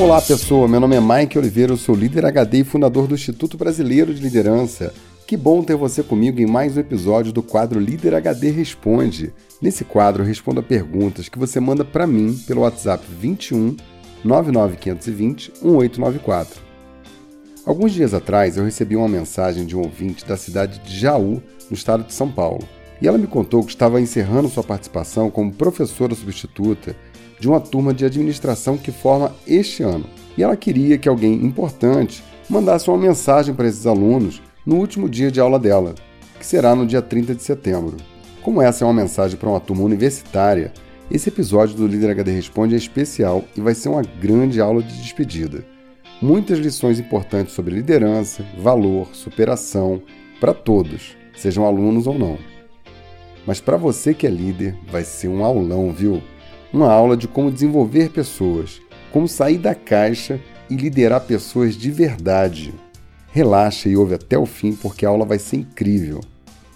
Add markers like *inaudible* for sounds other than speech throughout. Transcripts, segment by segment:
Olá pessoa, meu nome é Mike Oliveira, eu sou líder HD e fundador do Instituto Brasileiro de Liderança. Que bom ter você comigo em mais um episódio do quadro Líder HD Responde. Nesse quadro eu respondo a perguntas que você manda para mim pelo WhatsApp 21 99520 1894. Alguns dias atrás eu recebi uma mensagem de um ouvinte da cidade de Jaú, no estado de São Paulo. E ela me contou que estava encerrando sua participação como professora substituta de uma turma de administração que forma este ano. E ela queria que alguém importante mandasse uma mensagem para esses alunos no último dia de aula dela, que será no dia 30 de setembro. Como essa é uma mensagem para uma turma universitária, esse episódio do Líder HD Responde é especial e vai ser uma grande aula de despedida. Muitas lições importantes sobre liderança, valor, superação, para todos, sejam alunos ou não. Mas para você que é líder, vai ser um aulão, viu? Uma aula de como desenvolver pessoas, como sair da caixa e liderar pessoas de verdade. Relaxa e ouve até o fim porque a aula vai ser incrível.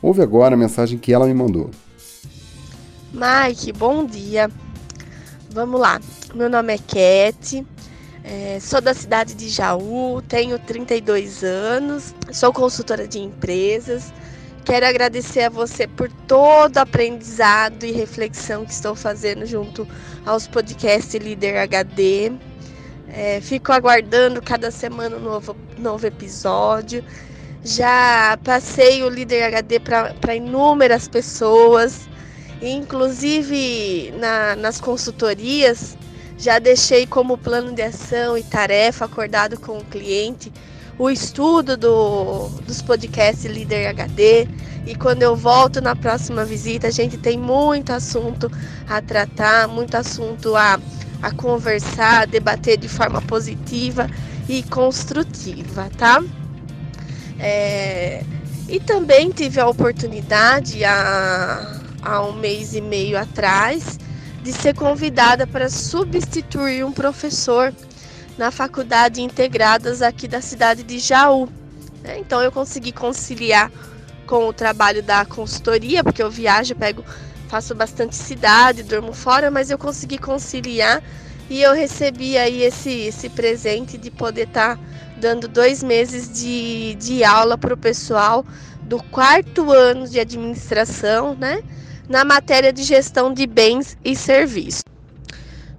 Ouve agora a mensagem que ela me mandou. Mike, bom dia. Vamos lá. Meu nome é Cat, é, sou da cidade de Jaú, tenho 32 anos, sou consultora de empresas Quero agradecer a você por todo o aprendizado e reflexão que estou fazendo junto aos podcasts Líder HD. É, fico aguardando cada semana um novo, novo episódio. Já passei o Líder HD para inúmeras pessoas, inclusive na, nas consultorias, já deixei como plano de ação e tarefa acordado com o cliente o estudo do, dos podcasts Líder HD. E quando eu volto na próxima visita, a gente tem muito assunto a tratar, muito assunto a, a conversar, a debater de forma positiva e construtiva, tá? É, e também tive a oportunidade há, há um mês e meio atrás de ser convidada para substituir um professor na faculdade integradas aqui da cidade de Jaú. Né? Então eu consegui conciliar com o trabalho da consultoria, porque eu viajo, pego, faço bastante cidade, durmo fora, mas eu consegui conciliar e eu recebi aí esse, esse presente de poder estar tá dando dois meses de, de aula para o pessoal do quarto ano de administração, né? Na matéria de gestão de bens e serviços.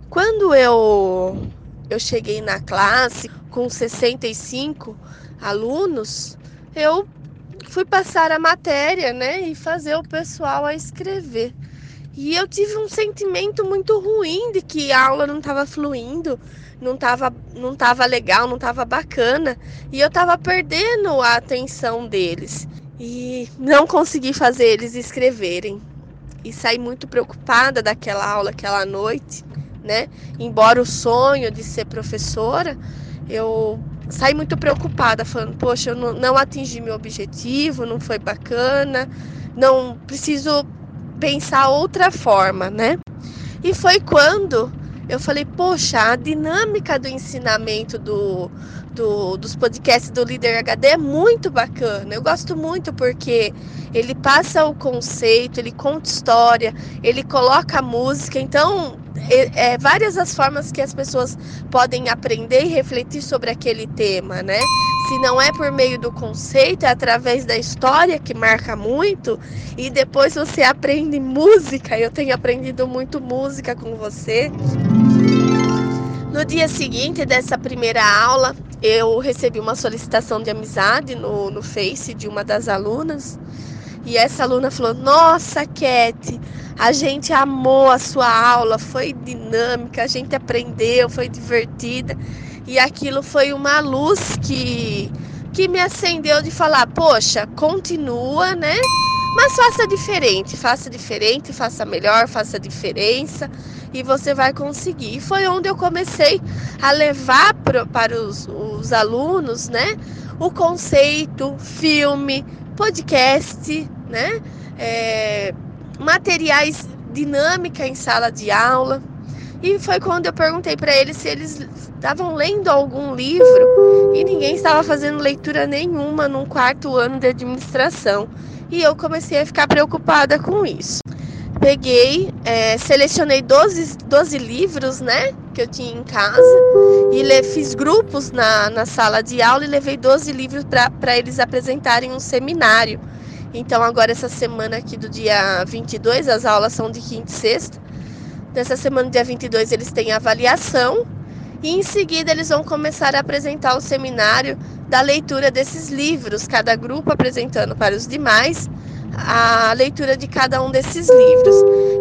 Quando eu eu cheguei na classe com 65 alunos, eu fui passar a matéria, né, e fazer o pessoal a escrever. E eu tive um sentimento muito ruim de que a aula não estava fluindo, não estava não tava legal, não estava bacana, e eu estava perdendo a atenção deles e não consegui fazer eles escreverem. E saí muito preocupada daquela aula aquela noite né? Embora o sonho de ser professora, eu saí muito preocupada, falando, poxa, eu não, não atingi meu objetivo, não foi bacana, não preciso pensar outra forma, né? E foi quando eu falei, poxa, a dinâmica do ensinamento do, do, dos podcasts do Líder HD é muito bacana. Eu gosto muito porque ele passa o conceito, ele conta história, ele coloca música. Então, é, é, várias as formas que as pessoas podem aprender e refletir sobre aquele tema, né? Se não é por meio do conceito, é através da história que marca muito, e depois você aprende música. Eu tenho aprendido muito música com você. No dia seguinte dessa primeira aula, eu recebi uma solicitação de amizade no, no Face de uma das alunas. E essa aluna falou: Nossa, Cat, a gente amou a sua aula, foi dinâmica, a gente aprendeu, foi divertida. E aquilo foi uma luz que, que me acendeu de falar: Poxa, continua, né? Mas faça diferente, faça diferente, faça melhor, faça diferença e você vai conseguir. E foi onde eu comecei a levar pro, para os, os alunos, né? O conceito, filme, podcast, né? É, materiais dinâmica em sala de aula. E foi quando eu perguntei para eles se eles estavam lendo algum livro e ninguém estava fazendo leitura nenhuma num quarto ano de administração. E eu comecei a ficar preocupada com isso. Peguei, é, selecionei 12, 12 livros, né? que eu tinha em casa e fiz grupos na, na sala de aula e levei 12 livros para eles apresentarem um seminário. Então, agora, essa semana aqui do dia 22, as aulas são de quinta e sexta. Nessa semana, dia 22, eles têm avaliação e em seguida eles vão começar a apresentar o seminário da leitura desses livros, cada grupo apresentando para os demais a leitura de cada um desses livros.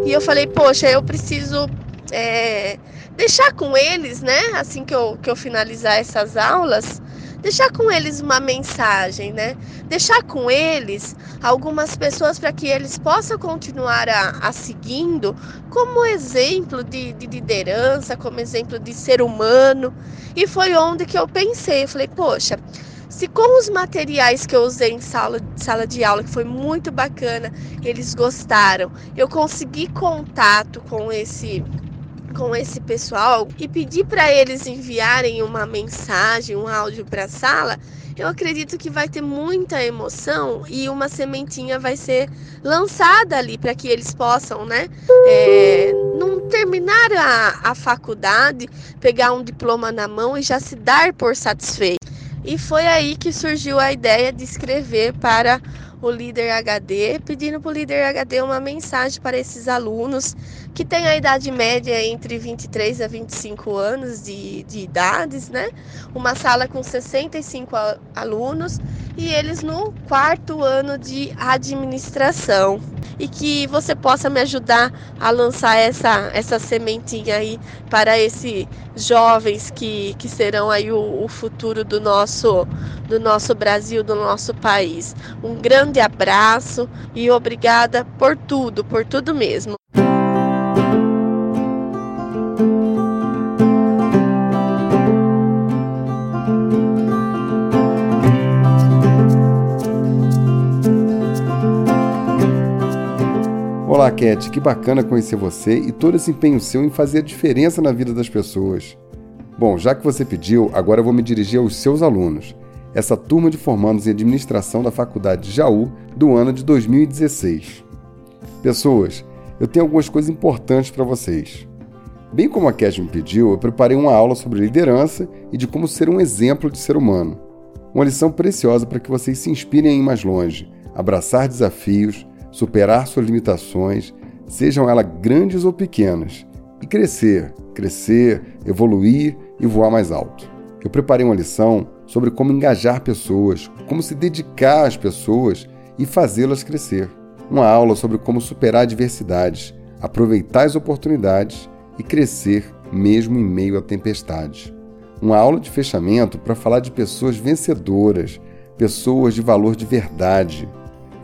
E eu falei, poxa, eu preciso é, deixar com eles, né? Assim que eu, que eu finalizar essas aulas, deixar com eles uma mensagem, né? Deixar com eles algumas pessoas para que eles possam continuar a, a seguindo como exemplo de, de, liderança, como exemplo de ser humano. E foi onde que eu pensei, eu falei, poxa, se com os materiais que eu usei em sala, sala de aula, que foi muito bacana, eles gostaram, eu consegui contato com esse com esse pessoal e pedir para eles enviarem uma mensagem, um áudio para a sala, eu acredito que vai ter muita emoção e uma sementinha vai ser lançada ali para que eles possam, né, é, não terminar a, a faculdade, pegar um diploma na mão e já se dar por satisfeito. E foi aí que surgiu a ideia de escrever para o líder HD, pedindo para o líder HD uma mensagem para esses alunos que têm a idade média entre 23 a 25 anos de, de idades, né? Uma sala com 65 alunos e eles no quarto ano de administração. E que você possa me ajudar a lançar essa, essa sementinha aí para esses jovens que, que serão aí o, o futuro do nosso, do nosso Brasil, do nosso país. Um grande abraço e obrigada por tudo, por tudo mesmo. Olá, Cat, que bacana conhecer você e todo esse empenho seu em fazer a diferença na vida das pessoas. Bom, já que você pediu, agora eu vou me dirigir aos seus alunos, essa turma de formandos em administração da Faculdade de Jaú do ano de 2016. Pessoas, eu tenho algumas coisas importantes para vocês. Bem como a Cat me pediu, eu preparei uma aula sobre liderança e de como ser um exemplo de ser humano. Uma lição preciosa para que vocês se inspirem a ir mais longe, abraçar desafios, superar suas limitações, sejam elas grandes ou pequenas, e crescer, crescer, evoluir e voar mais alto. Eu preparei uma lição sobre como engajar pessoas, como se dedicar às pessoas e fazê-las crescer. Uma aula sobre como superar adversidades, aproveitar as oportunidades e crescer mesmo em meio a tempestades. Uma aula de fechamento para falar de pessoas vencedoras, pessoas de valor de verdade,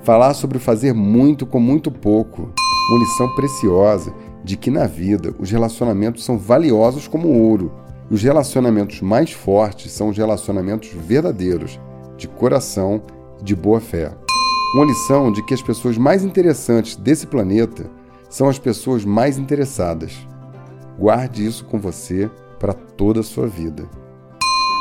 Falar sobre fazer muito com muito pouco. Uma lição preciosa de que na vida os relacionamentos são valiosos como ouro. E os relacionamentos mais fortes são os relacionamentos verdadeiros, de coração e de boa fé. Uma lição de que as pessoas mais interessantes desse planeta são as pessoas mais interessadas. Guarde isso com você para toda a sua vida.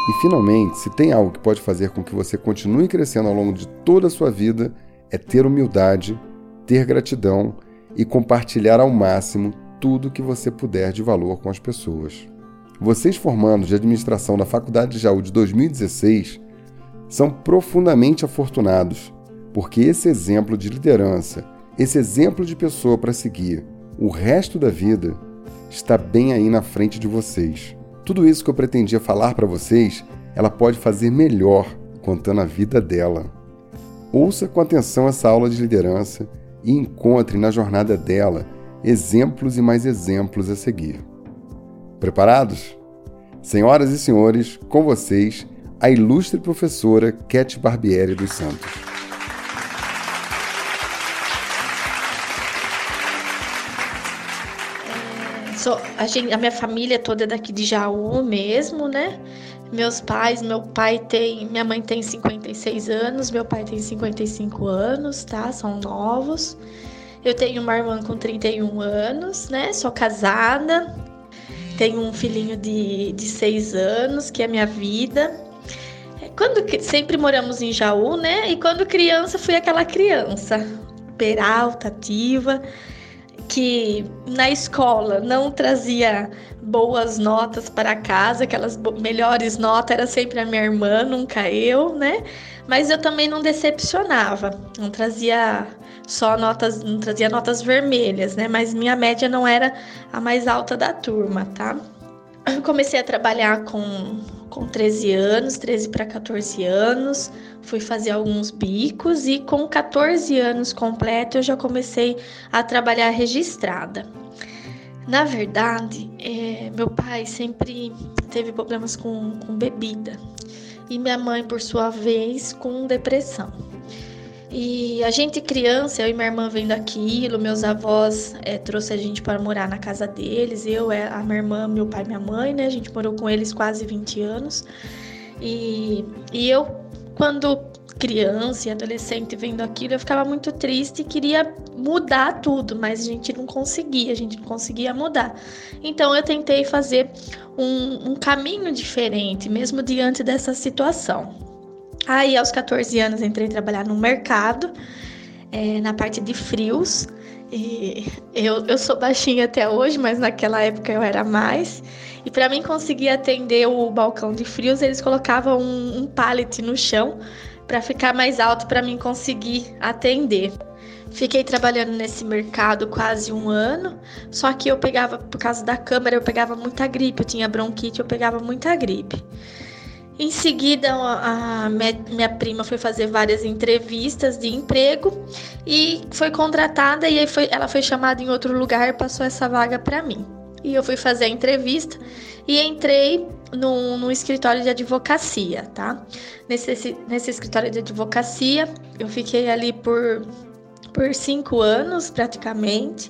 E finalmente, se tem algo que pode fazer com que você continue crescendo ao longo de toda a sua vida, é ter humildade, ter gratidão e compartilhar ao máximo tudo que você puder de valor com as pessoas. Vocês formandos de administração da Faculdade de Jaú de 2016 são profundamente afortunados, porque esse exemplo de liderança, esse exemplo de pessoa para seguir o resto da vida está bem aí na frente de vocês. Tudo isso que eu pretendia falar para vocês, ela pode fazer melhor contando a vida dela. Ouça com atenção essa aula de liderança e encontre na jornada dela exemplos e mais exemplos a seguir. Preparados? Senhoras e senhores, com vocês, a ilustre professora Cat Barbieri dos Santos. É, a, gente, a minha família toda é daqui de Jaú mesmo, né? Meus pais, meu pai tem, minha mãe tem 56 anos, meu pai tem 55 anos, tá? São novos. Eu tenho uma irmã com 31 anos, né? Sou casada. Tenho um filhinho de, de 6 anos, que é minha vida. Quando sempre moramos em Jaú, né? E quando criança fui aquela criança, peralta, ativa que na escola não trazia boas notas para casa, aquelas melhores notas era sempre a minha irmã, nunca eu, né? Mas eu também não decepcionava, não trazia só notas, não trazia notas vermelhas, né? Mas minha média não era a mais alta da turma, tá? Eu comecei a trabalhar com, com 13 anos, 13 para 14 anos, fui fazer alguns bicos e com 14 anos completo eu já comecei a trabalhar registrada. Na verdade, é, meu pai sempre teve problemas com, com bebida e minha mãe, por sua vez, com depressão. E a gente criança, eu e minha irmã vendo aquilo, meus avós é, trouxe a gente para morar na casa deles, eu, é, a minha irmã, meu pai e minha mãe, né? A gente morou com eles quase 20 anos. E, e eu, quando criança e adolescente vendo aquilo, eu ficava muito triste e queria mudar tudo, mas a gente não conseguia, a gente não conseguia mudar. Então eu tentei fazer um, um caminho diferente, mesmo diante dessa situação. Aí, aos 14 anos, entrei a trabalhar no mercado, é, na parte de frios. E eu, eu sou baixinha até hoje, mas naquela época eu era mais. E para mim conseguir atender o balcão de frios, eles colocavam um, um pallet no chão para ficar mais alto para mim conseguir atender. Fiquei trabalhando nesse mercado quase um ano, só que eu pegava, por causa da câmera, eu pegava muita gripe, eu tinha bronquite, eu pegava muita gripe. Em seguida, a minha prima foi fazer várias entrevistas de emprego e foi contratada e aí foi, ela foi chamada em outro lugar e passou essa vaga para mim. E eu fui fazer a entrevista e entrei num, num escritório de advocacia, tá? Nesse, nesse escritório de advocacia, eu fiquei ali por, por cinco anos praticamente.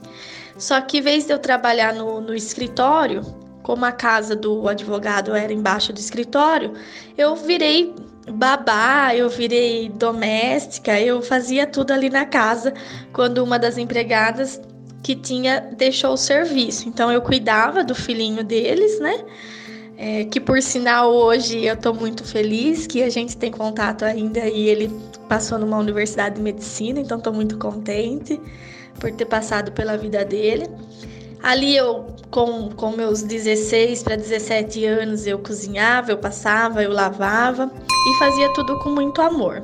Só que, em vez de eu trabalhar no, no escritório, como a casa do advogado era embaixo do escritório, eu virei babá, eu virei doméstica, eu fazia tudo ali na casa quando uma das empregadas que tinha deixou o serviço. Então eu cuidava do filhinho deles, né? É, que por sinal hoje eu estou muito feliz que a gente tem contato ainda e ele passou numa universidade de medicina, então estou muito contente por ter passado pela vida dele. Ali eu, com, com meus 16 para 17 anos, eu cozinhava, eu passava, eu lavava e fazia tudo com muito amor.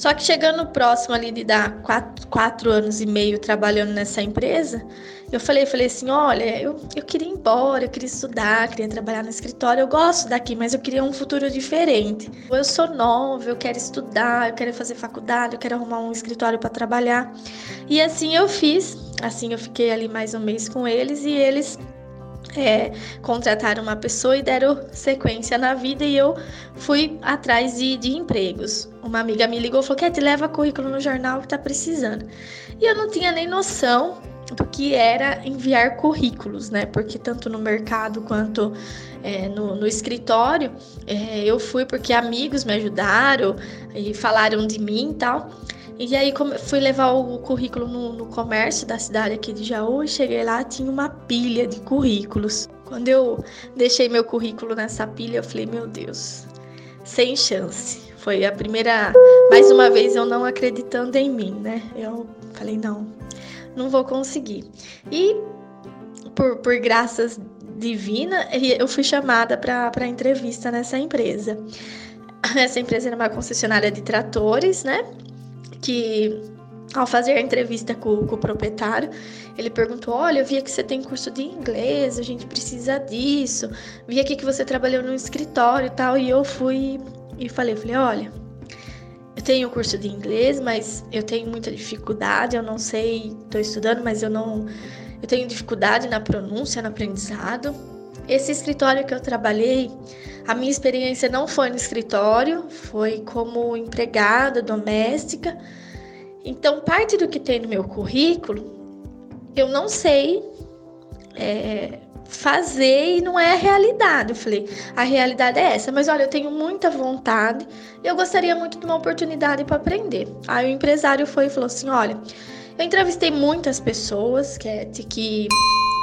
Só que chegando próximo ali de dar quatro, quatro anos e meio trabalhando nessa empresa, eu falei, falei assim, olha, eu, eu queria ir embora, eu queria estudar, queria trabalhar no escritório, eu gosto daqui, mas eu queria um futuro diferente. Eu sou nova, eu quero estudar, eu quero fazer faculdade, eu quero arrumar um escritório para trabalhar. E assim eu fiz, assim eu fiquei ali mais um mês com eles e eles é, contrataram uma pessoa e deram sequência na vida e eu fui atrás de, de empregos. Uma amiga me ligou e falou: te leva currículo no jornal que tá precisando. E eu não tinha nem noção do que era enviar currículos, né? Porque tanto no mercado quanto é, no, no, escritório é, eu fui porque amigos me ajudaram e falaram de mim e tal. E aí fui levar o currículo no, no, comércio da cidade aqui de Jaú e cheguei lá, tinha uma pilha de currículos. Quando eu deixei meu currículo nessa pilha, eu falei, meu Deus, sem chance. Foi a primeira, mais uma vez eu não acreditando em mim, né? Eu falei, não, não vou conseguir. E por, por graças divina, eu fui chamada para entrevista nessa empresa. Essa empresa era uma concessionária de tratores, né? Que ao fazer a entrevista com, com, o proprietário, ele perguntou: Olha, eu vi que você tem curso de inglês, a gente precisa disso. Vi aqui que você trabalhou no escritório e tal. E eu fui e falei: falei Olha, eu tenho curso de inglês, mas eu tenho muita dificuldade. Eu não sei, estou estudando, mas eu não. Eu tenho dificuldade na pronúncia, no aprendizado. Esse escritório que eu trabalhei, a minha experiência não foi no escritório, foi como empregada doméstica. Então, parte do que tem no meu currículo, eu não sei é, fazer e não é a realidade. Eu falei, a realidade é essa, mas olha, eu tenho muita vontade e eu gostaria muito de uma oportunidade para aprender. Aí o empresário foi e falou assim: olha, eu entrevistei muitas pessoas, Cat, que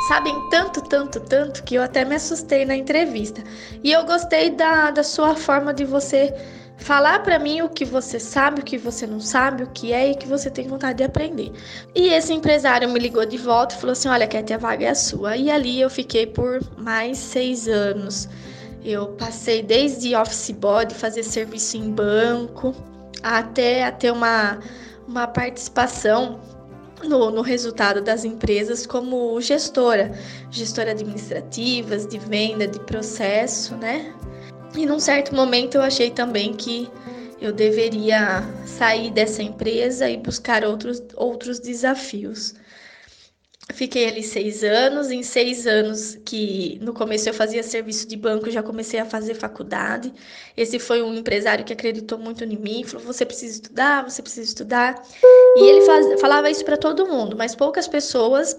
sabem tanto, tanto, tanto que eu até me assustei na entrevista. E eu gostei da, da sua forma de você falar para mim o que você sabe, o que você não sabe, o que é e que você tem vontade de aprender. E esse empresário me ligou de volta e falou assim: Olha, Katia, a vaga é sua. E ali eu fiquei por mais seis anos. Eu passei desde office body, fazer serviço em banco, até ter uma, uma participação no, no, resultado das empresas como gestora, gestora administrativas, de venda, de processo, né? E num certo momento eu achei também que eu deveria sair dessa empresa e buscar outros, outros desafios. Fiquei ali seis anos. Em seis anos que no começo eu fazia serviço de banco, já comecei a fazer faculdade. Esse foi um empresário que acreditou muito em mim, falou: você precisa estudar, você precisa estudar. E ele faz, falava isso para todo mundo, mas poucas pessoas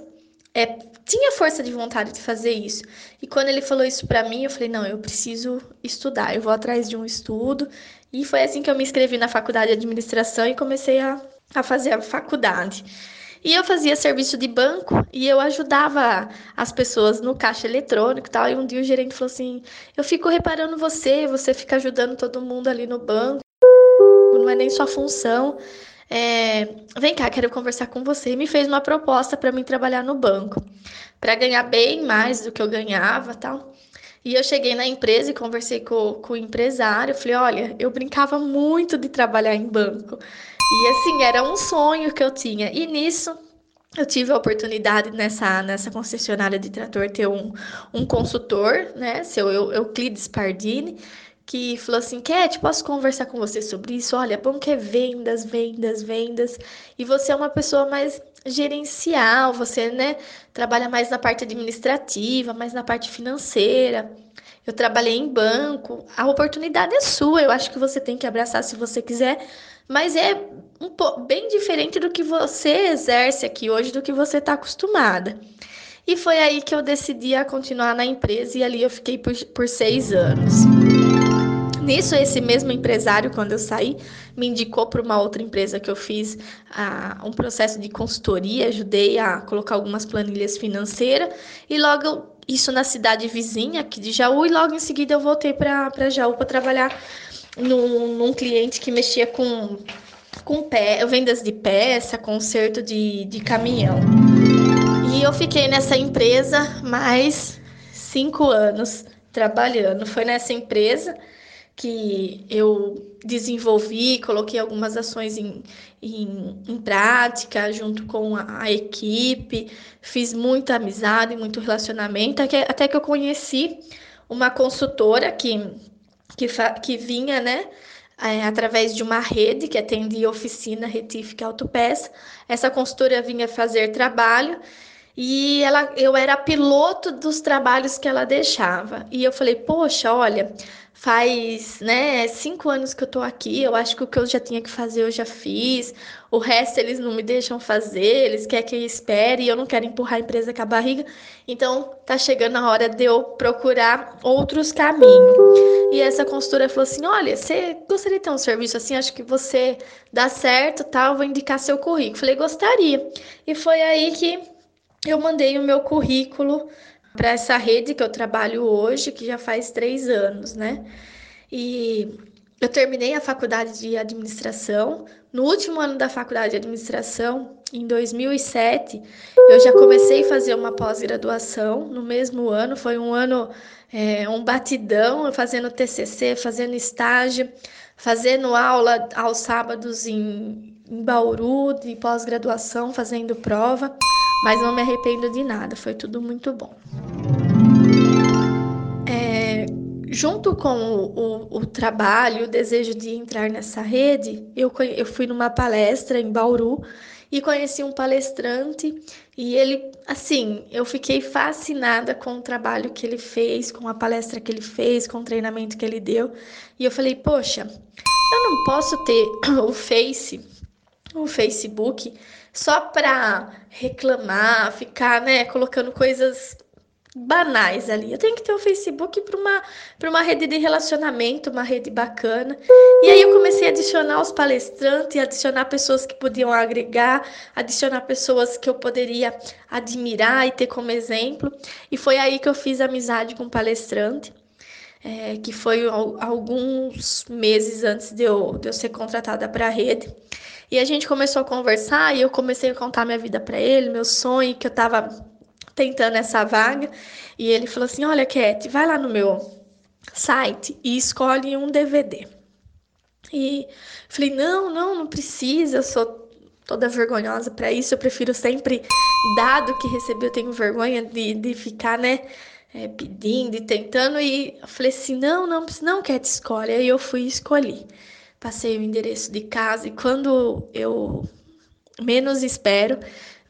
é, tinha força de vontade de fazer isso. E quando ele falou isso para mim, eu falei: não, eu preciso estudar, eu vou atrás de um estudo. E foi assim que eu me inscrevi na faculdade de administração e comecei a, a fazer a faculdade. E eu fazia serviço de banco e eu ajudava as pessoas no caixa eletrônico e tal. E um dia o gerente falou assim: Eu fico reparando você, você fica ajudando todo mundo ali no banco, não é nem sua função. É, vem cá, quero conversar com você. E me fez uma proposta para mim trabalhar no banco, para ganhar bem mais do que eu ganhava tal. E eu cheguei na empresa e conversei com, com o empresário. Falei: Olha, eu brincava muito de trabalhar em banco. E assim, era um sonho que eu tinha. E nisso, eu tive a oportunidade nessa, nessa concessionária de trator ter um, um consultor, né? Seu Euclides Pardini, que falou assim: Cat, posso conversar com você sobre isso? Olha, bom que é vendas, vendas, vendas. E você é uma pessoa mais gerencial, você, né, trabalha mais na parte administrativa, mais na parte financeira. Eu trabalhei em banco. A oportunidade é sua, eu acho que você tem que abraçar se você quiser, mas é um pouco bem diferente do que você exerce aqui hoje, do que você está acostumada. E foi aí que eu decidi a continuar na empresa e ali eu fiquei por, por seis anos. Nisso, esse mesmo empresário, quando eu saí, me indicou para uma outra empresa que eu fiz uh, um processo de consultoria, ajudei a colocar algumas planilhas financeiras e logo isso na cidade vizinha aqui de Jaú e logo em seguida eu voltei para Jaú para trabalhar num, num cliente que mexia com, com pé, vendas de peça, conserto de, de caminhão. E eu fiquei nessa empresa mais cinco anos trabalhando. Foi nessa empresa que eu desenvolvi, coloquei algumas ações em, em, em prática junto com a, a, equipe, fiz muita amizade, muito relacionamento, até, até que eu conheci uma consultora que que, que vinha, né? É, através de uma rede que atendia oficina, retífica autopeça. Essa consultora vinha fazer trabalho e ela, eu era piloto dos trabalhos que ela deixava. E eu falei, poxa, olha, faz né, cinco anos que eu tô aqui, eu acho que o que eu já tinha que fazer eu já fiz, o resto eles não me deixam fazer, eles querem que eu espere e eu não quero empurrar a empresa com a barriga, então tá chegando a hora de eu procurar outros caminhos. E essa consultora falou assim: olha, você gostaria de ter um serviço assim, acho que você dá certo, tal, vou indicar seu currículo. Falei, gostaria. E foi aí que eu mandei o meu currículo para essa rede que eu trabalho hoje, que já faz três anos, né? E eu terminei a faculdade de administração. No último ano da faculdade de administração, em 2007, eu já comecei a fazer uma pós-graduação. No mesmo ano, foi um ano, é, um batidão, fazendo TCC, fazendo estágio, fazendo aula aos sábados em, em Bauru, de pós-graduação, fazendo prova mas não me arrependo de nada, foi tudo muito bom. É, junto com o, o, o, trabalho, o desejo de entrar nessa rede, eu, eu fui numa palestra em Bauru e conheci um palestrante e ele, assim, eu fiquei fascinada com o trabalho que ele fez, com a palestra que ele fez, com o treinamento que ele deu. E eu falei, poxa, eu não posso ter *clears throat* o Face, o Facebook só para reclamar, ficar, né, colocando coisas banais ali. Eu tenho que ter o Facebook para uma, para uma rede de relacionamento, uma rede bacana. E aí eu comecei a adicionar os palestrantes, adicionar pessoas que podiam agregar, adicionar pessoas que eu poderia admirar e ter como exemplo. E foi aí que eu fiz amizade com o palestrante. é, que foi alguns meses antes de eu, de eu ser contratada para a rede. E a gente começou a conversar e eu comecei a contar minha vida para ele, meu sonho, que eu estava tentando essa vaga. E ele falou assim: Olha, Cat, vai lá no meu site e escolhe um DVD. E falei: Não, não, não precisa, eu sou toda vergonhosa para isso, eu prefiro sempre dar do que receber, eu tenho vergonha de, de ficar, né? É, pedindo e tentando, e falei assim: não, não, não te escolhe. Aí eu fui e escolhi passei o endereço de casa e quando eu menos espero,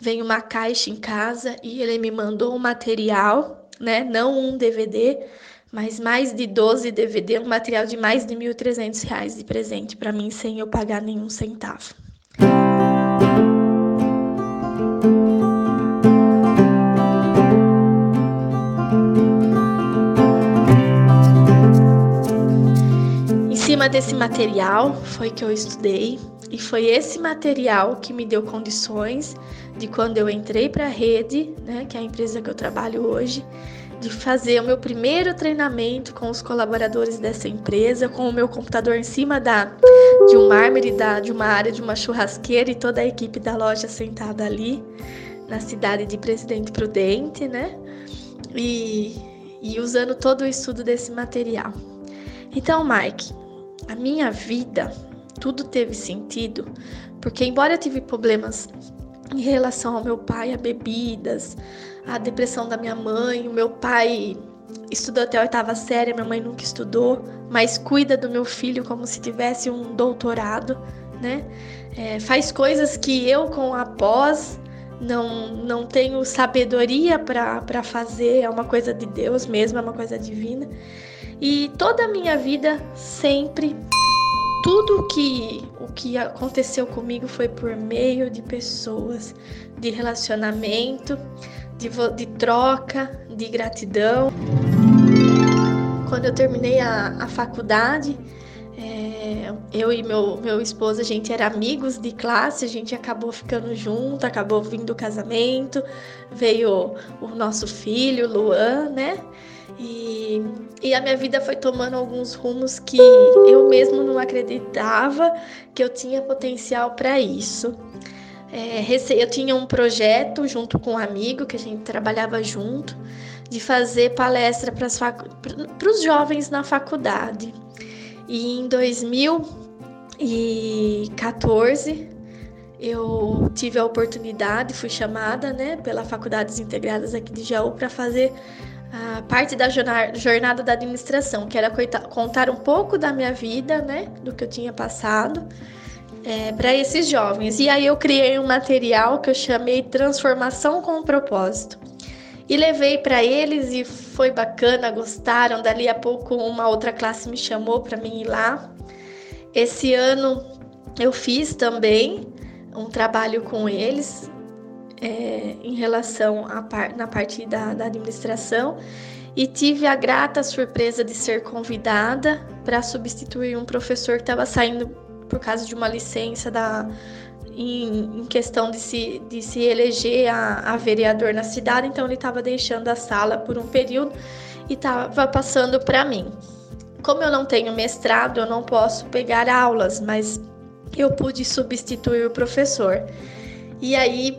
vem uma caixa em casa e ele me mandou um material, né? Não um DVD, mas mais de 12 DVD, um material de mais de R$ 1.300 de presente para mim sem eu pagar nenhum centavo. Cima desse material foi que eu estudei e foi esse material que me deu condições de quando eu entrei para a rede, né, que é a empresa que eu trabalho hoje, de fazer o meu primeiro treinamento com os colaboradores dessa empresa, com o meu computador em cima da de um mármore da de uma área de uma churrasqueira e toda a equipe da loja sentada ali na cidade de Presidente Prudente, né? E, e usando todo o estudo desse material. Então, Mike, a minha vida, tudo teve sentido, porque embora eu tive problemas em relação ao meu pai, a bebidas, a depressão da minha mãe, o meu pai estudou até a oitava série, minha mãe nunca estudou, mas cuida do meu filho como se tivesse um doutorado, né? É, faz coisas que eu com a pós não, não tenho sabedoria para fazer, é uma coisa de Deus mesmo, é uma coisa divina. E toda a minha vida sempre tudo que o que aconteceu comigo foi por meio de pessoas, de relacionamento, de, de troca, de gratidão. Quando eu terminei a, a faculdade, é, eu e meu, meu esposo, a gente era amigos de classe, a gente acabou ficando junto, acabou vindo o casamento, veio o nosso filho, Luan, né? E, e a minha vida foi tomando alguns rumos que eu mesmo não acreditava que eu tinha potencial para isso. É, eu tinha um projeto junto com um amigo que a gente trabalhava junto de fazer palestra para os jovens na faculdade. E em 2014 eu tive a oportunidade, fui chamada, né, pela Faculdades Integradas aqui de Jaú para fazer a parte da jornada da administração, que era contar um pouco da minha vida, né, do que eu tinha passado, é, para esses jovens. E aí eu criei um material que eu chamei Transformação com Propósito. E levei para eles e foi bacana, gostaram. Dali a pouco uma outra classe me chamou para mim ir lá. Esse ano eu fiz também um trabalho com eles é, em relação par, na parte da, da administração e tive a grata surpresa de ser convidada para substituir um professor que estava saindo por causa de uma licença da, em, em, questão de se, de se eleger a, a vereador na cidade, então ele estava deixando a sala por um período e estava passando para mim. Como eu não tenho mestrado, eu não posso pegar aulas, mas eu pude substituir o professor. E aí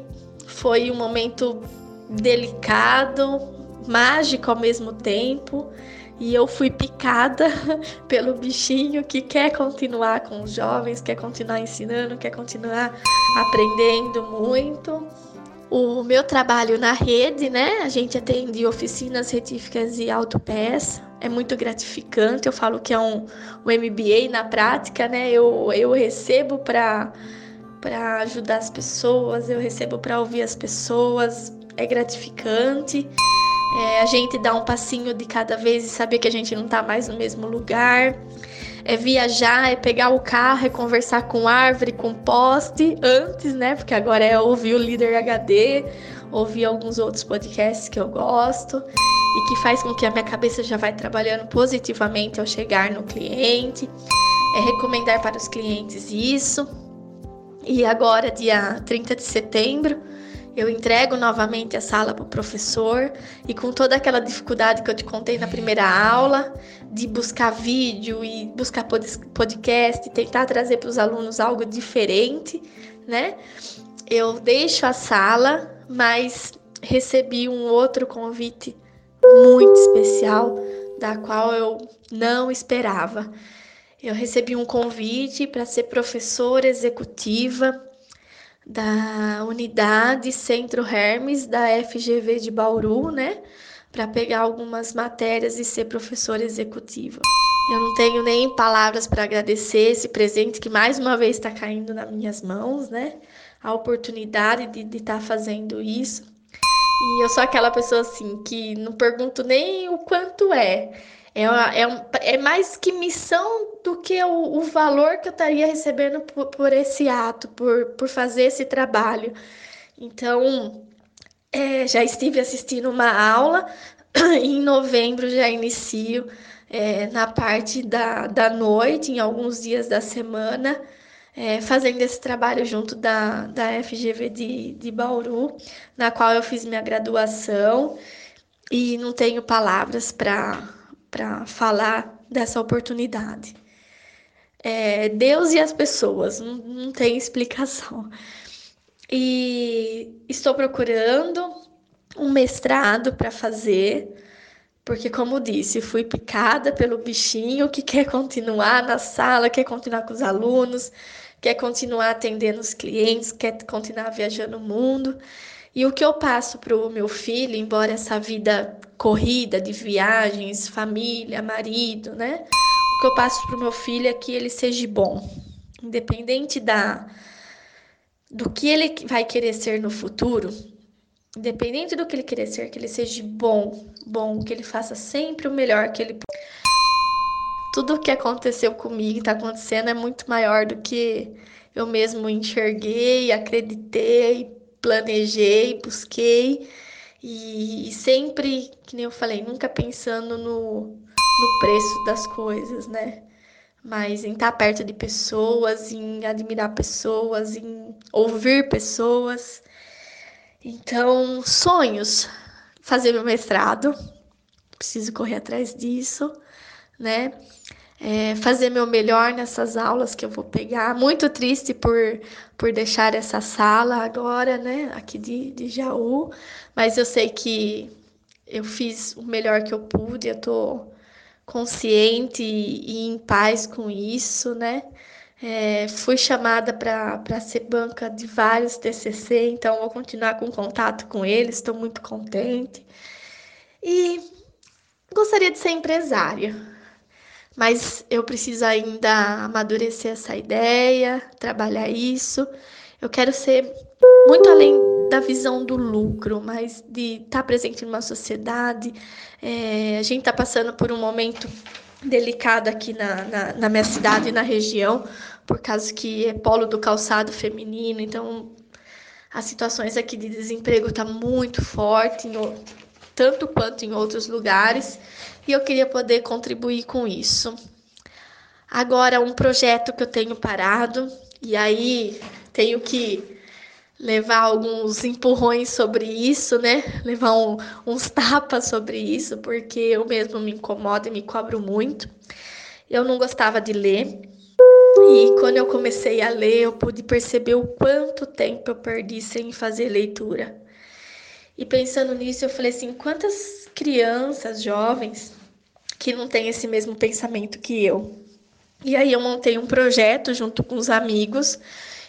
foi um momento delicado, mágico ao mesmo tempo. E eu fui picada *laughs* pelo bichinho que quer continuar com os jovens, quer continuar ensinando, quer continuar aprendendo muito. O meu trabalho na rede, né? A gente atende oficinas retíficas e autopeça. É muito gratificante. Eu falo que é um, um MBA na prática, né? Eu, eu recebo para para ajudar as pessoas, eu recebo para ouvir as pessoas, é gratificante. É, a gente dá um passinho de cada vez e saber que a gente não está mais no mesmo lugar. É viajar, é pegar o carro, é conversar com árvore, com poste, antes, né? Porque agora é ouvir o líder HD, ouvir alguns outros podcasts que eu gosto e que faz com que a minha cabeça já vai trabalhando positivamente ao chegar no cliente. É recomendar para os clientes isso. E agora, dia 30 de setembro, eu entrego novamente a sala para o professor e com toda aquela dificuldade que eu te contei na primeira aula, de buscar vídeo e buscar podcast, tentar trazer para os alunos algo diferente, né? Eu deixo a sala, mas recebi um outro convite muito especial, da qual eu não esperava. Eu recebi um convite para ser professora executiva da unidade Centro Hermes da FGV de Bauru, né? Para pegar algumas matérias e ser professora executiva. Eu não tenho nem palavras para agradecer esse presente que mais uma vez está caindo nas minhas mãos, né? A oportunidade de estar tá fazendo isso. E eu sou aquela pessoa assim que não pergunto nem o quanto é. É, é, é mais que missão do que o, o valor que eu estaria recebendo por, por, esse ato, por, por fazer esse trabalho. Então, é, já estive assistindo uma aula, *clears throat* em novembro já inicio é, na parte da, da noite, em alguns dias da semana, é, fazendo esse trabalho junto da, da FGV de, de Bauru, na qual eu fiz minha graduação e não tenho palavras para para falar dessa oportunidade. É, Deus e as pessoas, não, não tem explicação. E estou procurando um mestrado para fazer, porque, como disse, fui picada pelo bichinho que quer continuar na sala, quer continuar com os alunos, quer continuar atendendo os clientes, quer continuar viajando o mundo. E o que eu passo para o meu filho, embora essa vida corrida de viagens, família, marido, né? O que eu passo para o meu filho é que ele seja bom, independente da do que ele vai querer ser no futuro, independente do que ele querer ser, que ele seja bom, bom, que ele faça sempre o melhor que ele tudo o que aconteceu comigo e está acontecendo é muito maior do que eu mesmo enxerguei, acreditei, planejei, busquei e, sempre, que nem eu falei, nunca pensando no, no preço das coisas, né? Mas em estar perto de pessoas, em admirar pessoas, em ouvir pessoas. Então, sonhos. Fazer meu mestrado, preciso correr atrás disso, né? É, fazer meu melhor nessas aulas que eu vou pegar. Muito triste por, por deixar essa sala agora, né, aqui de, de Jaú, mas eu sei que eu fiz o melhor que eu pude, eu tô consciente e, e em paz com isso, né? É, fui chamada para ser banca de vários TCC, então vou continuar com contato com eles, estou muito contente. E gostaria de ser empresária mas eu preciso ainda amadurecer essa ideia, trabalhar isso. Eu quero ser muito além da visão do lucro, mas de estar presente numa sociedade. É, a gente está passando por um momento delicado aqui na, na, na, minha cidade e na região, por causa que é polo do calçado feminino, então as situações aqui de desemprego estão tá muito forte, tanto quanto em outros lugares e eu queria poder contribuir com isso. Agora, um projeto que eu tenho parado, e aí tenho que levar alguns empurrões sobre isso, né? Levar um, uns tapas sobre isso, porque eu mesmo me incomodo e me cobro muito. Eu não gostava de ler, e quando eu comecei a ler, eu pude perceber o quanto tempo eu perdi sem fazer leitura. E pensando nisso, eu falei assim: quantas crianças, jovens, que não tem esse mesmo pensamento que eu. E aí eu montei um projeto junto com os amigos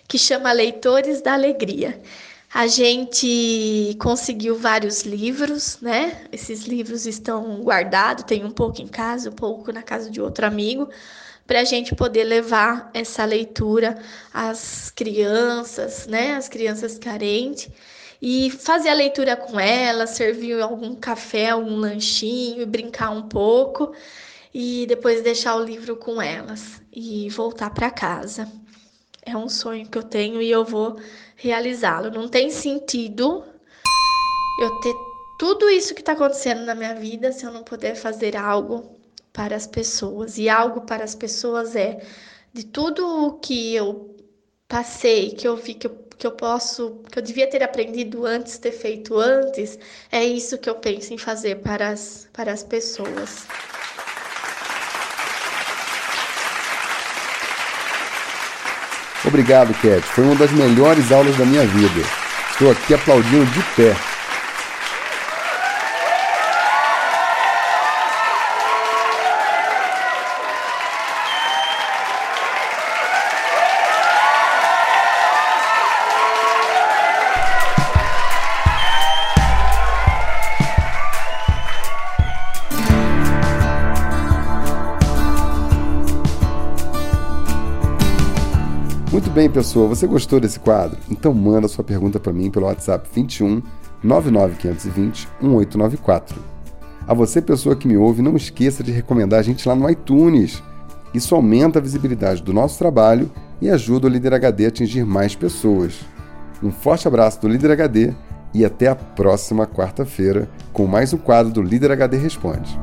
que chama Leitores da Alegria. A gente conseguiu vários livros, né? Esses livros estão guardados, tem um pouco em casa, um pouco na casa de outro amigo, para a gente poder levar essa leitura às crianças, né? As crianças carentes e fazer a leitura com ela, servir algum café, algum lanchinho brincar um pouco e depois deixar o livro com elas e voltar para casa. É um sonho que eu tenho e eu vou realizá-lo. Não tem sentido eu ter tudo isso que está acontecendo na minha vida se eu não puder fazer algo para as pessoas. E algo para as pessoas é de tudo o que eu passei, que eu vi que eu que eu posso, que eu devia ter aprendido antes, ter feito antes, é isso que eu penso em fazer para as, para as pessoas. Obrigado, Cat. Foi uma das melhores aulas da minha vida. Estou aqui aplaudindo de pé. Muito bem, pessoa, você gostou desse quadro? Então manda sua pergunta para mim pelo WhatsApp 21 99520 1894. A você, pessoa que me ouve, não esqueça de recomendar a gente lá no iTunes. Isso aumenta a visibilidade do nosso trabalho e ajuda o Líder HD a atingir mais pessoas. Um forte abraço do Líder HD e até a próxima quarta-feira com mais um quadro do Líder HD Responde.